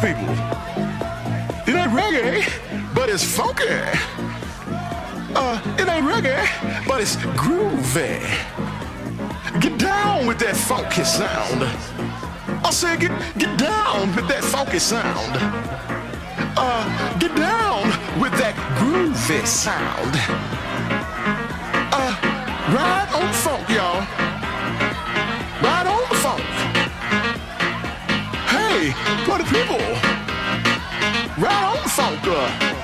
people. It ain't reggae, but it's funky. Uh, it ain't reggae, but it's groovy. Get down with that funky sound. I said get get down with that funky sound. Uh, get down with that groovy sound. Uh, ride on funk, y'all. Hey, party people! Round soccer!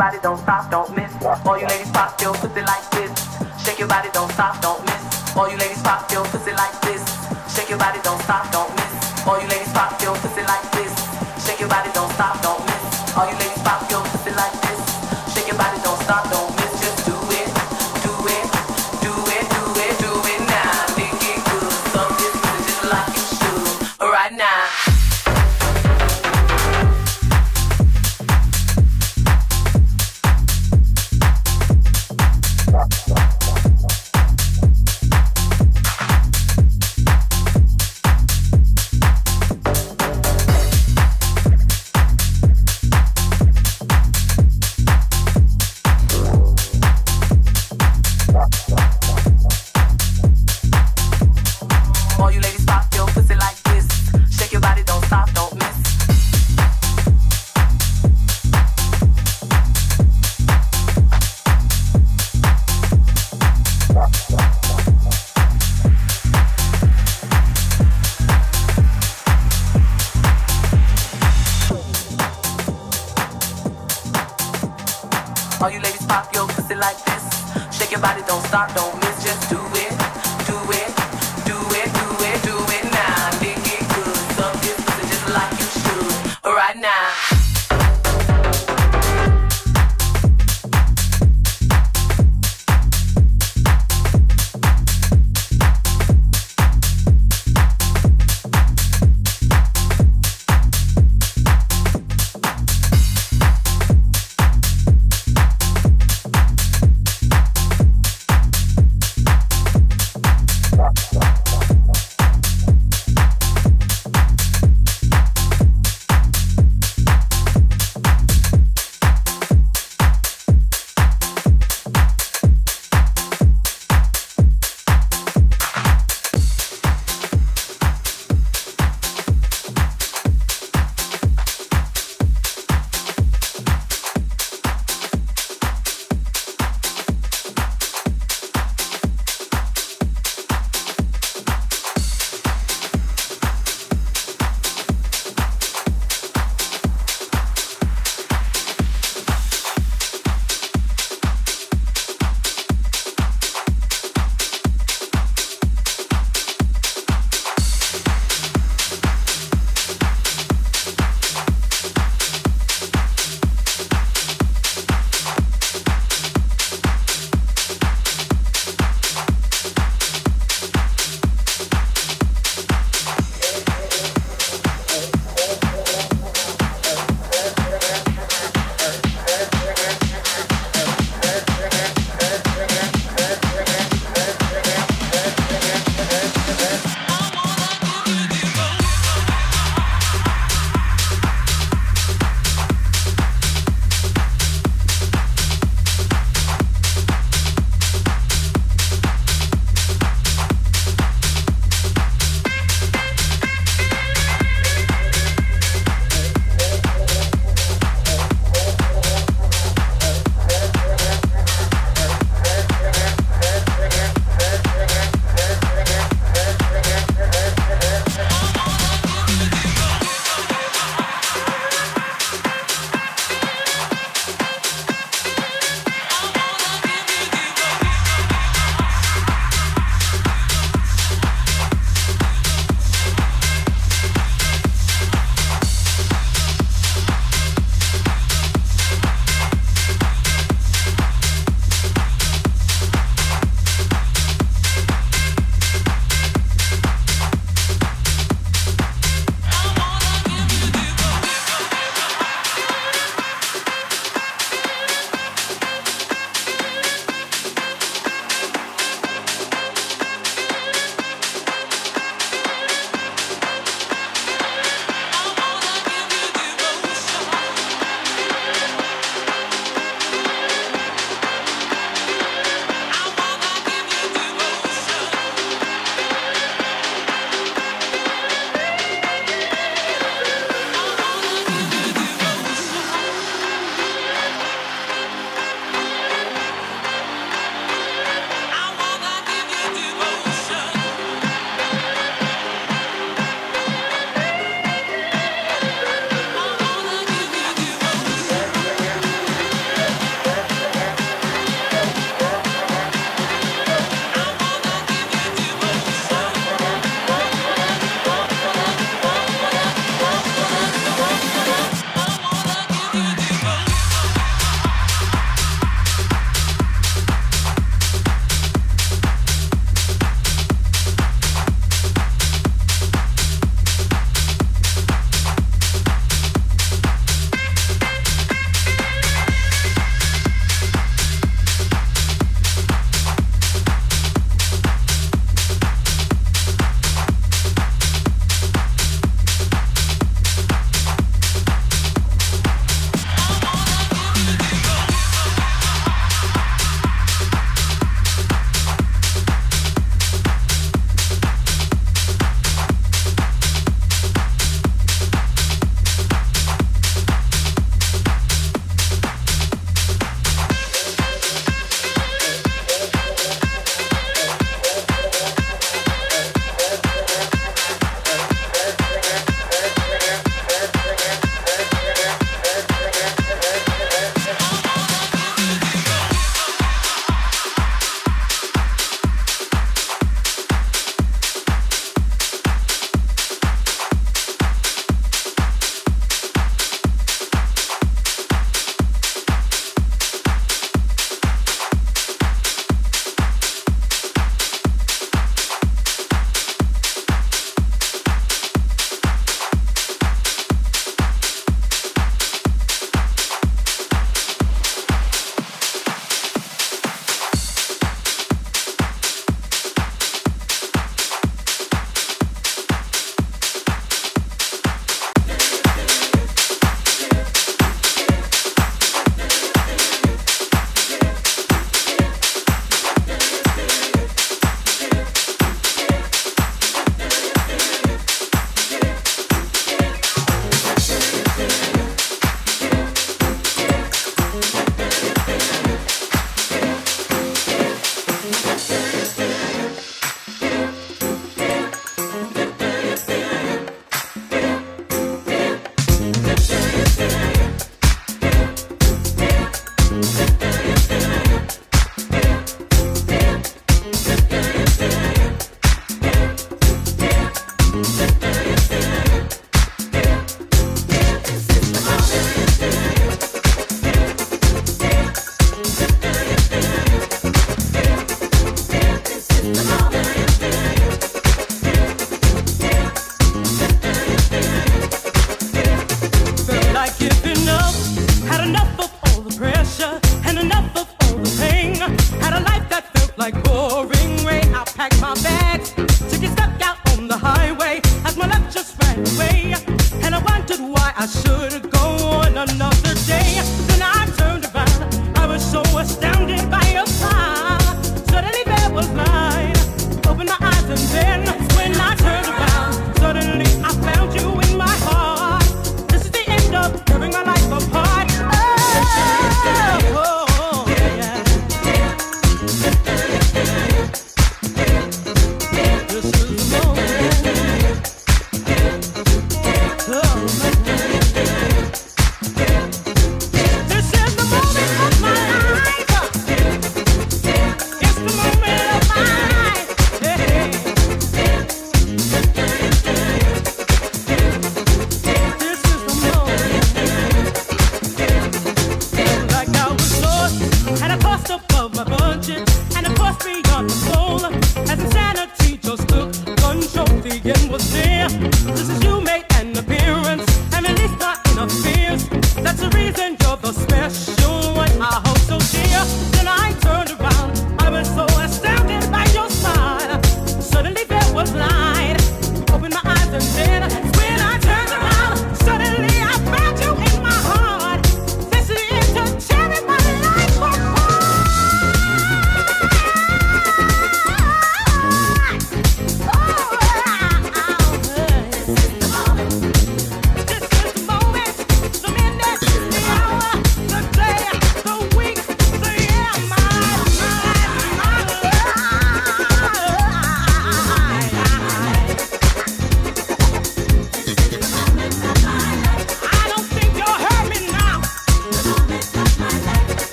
Everybody don't stop, don't miss.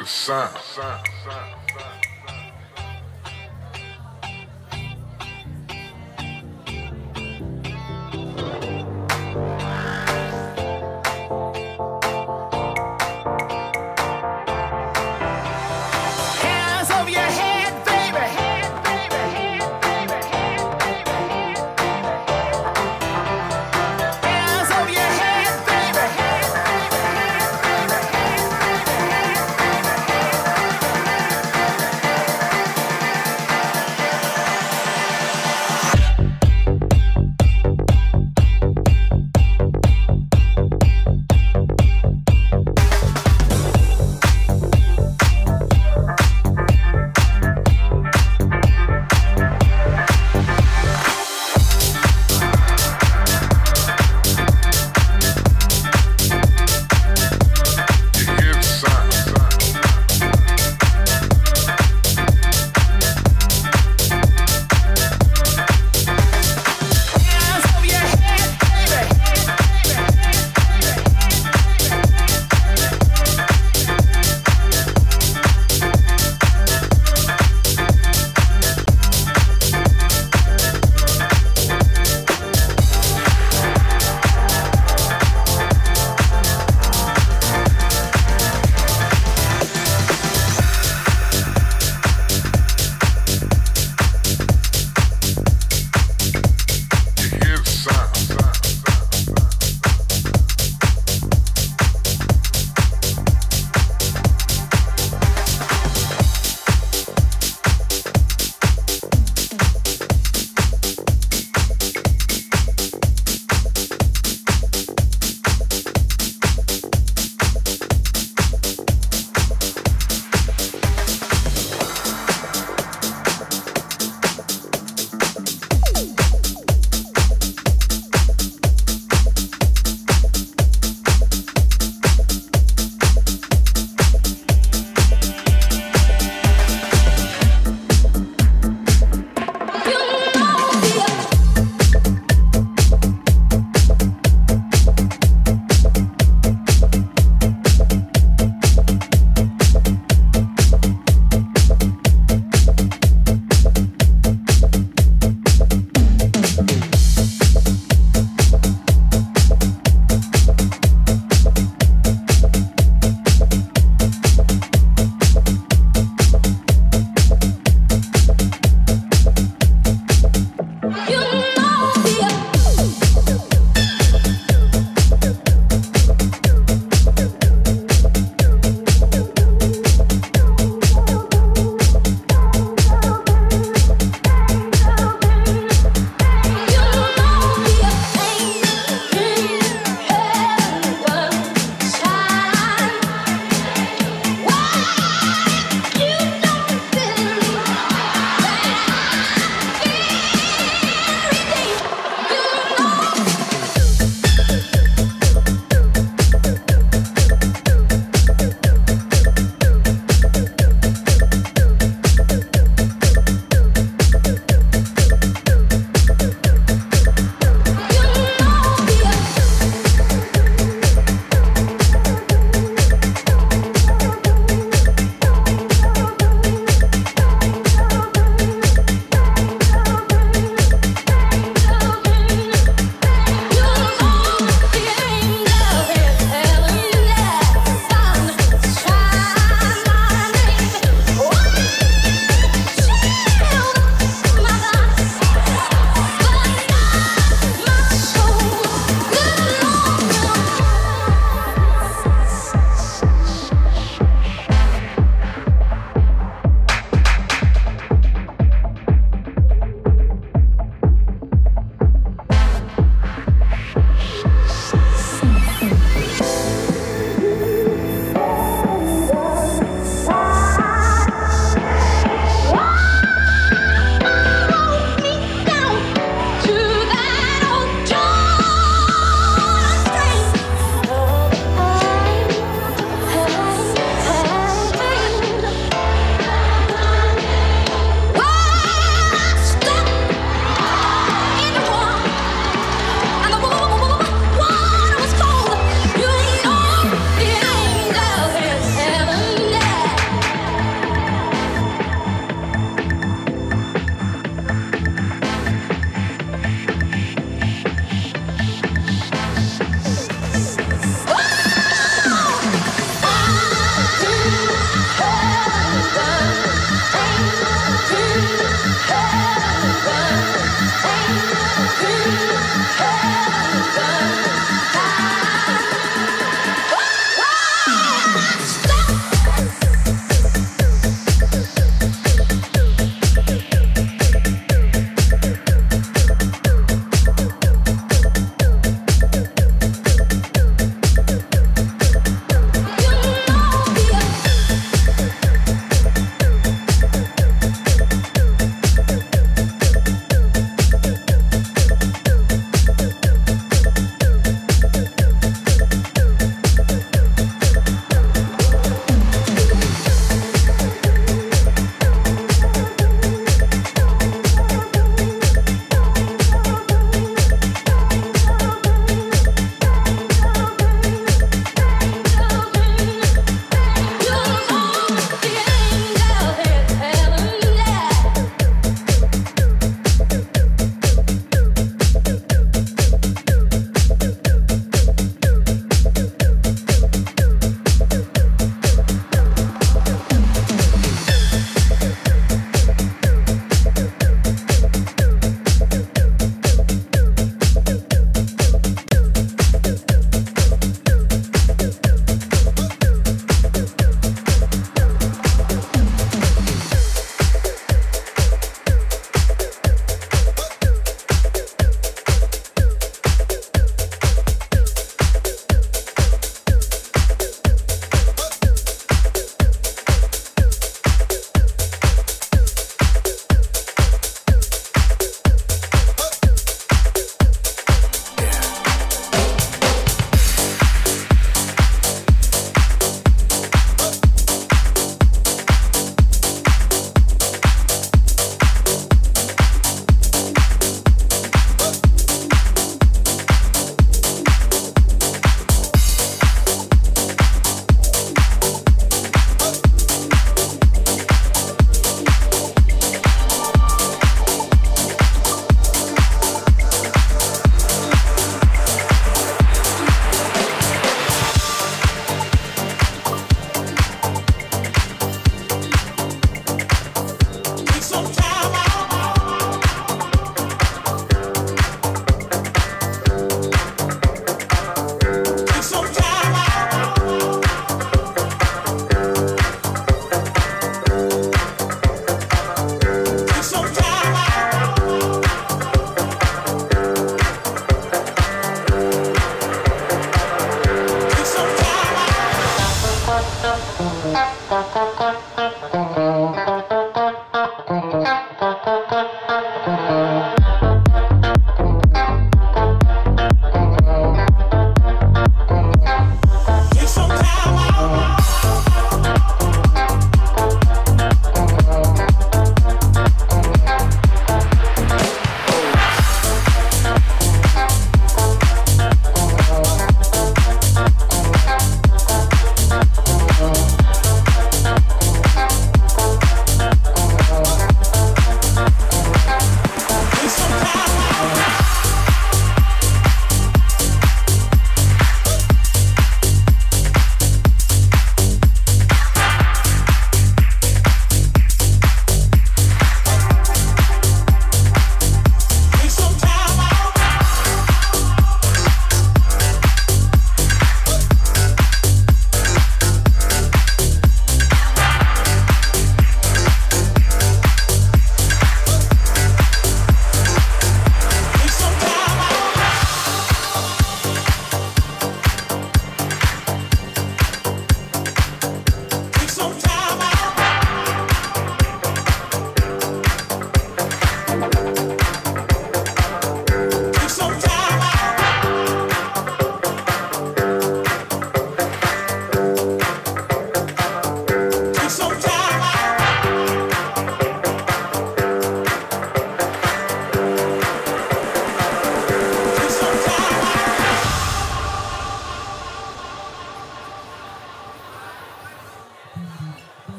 Hear the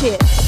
shit.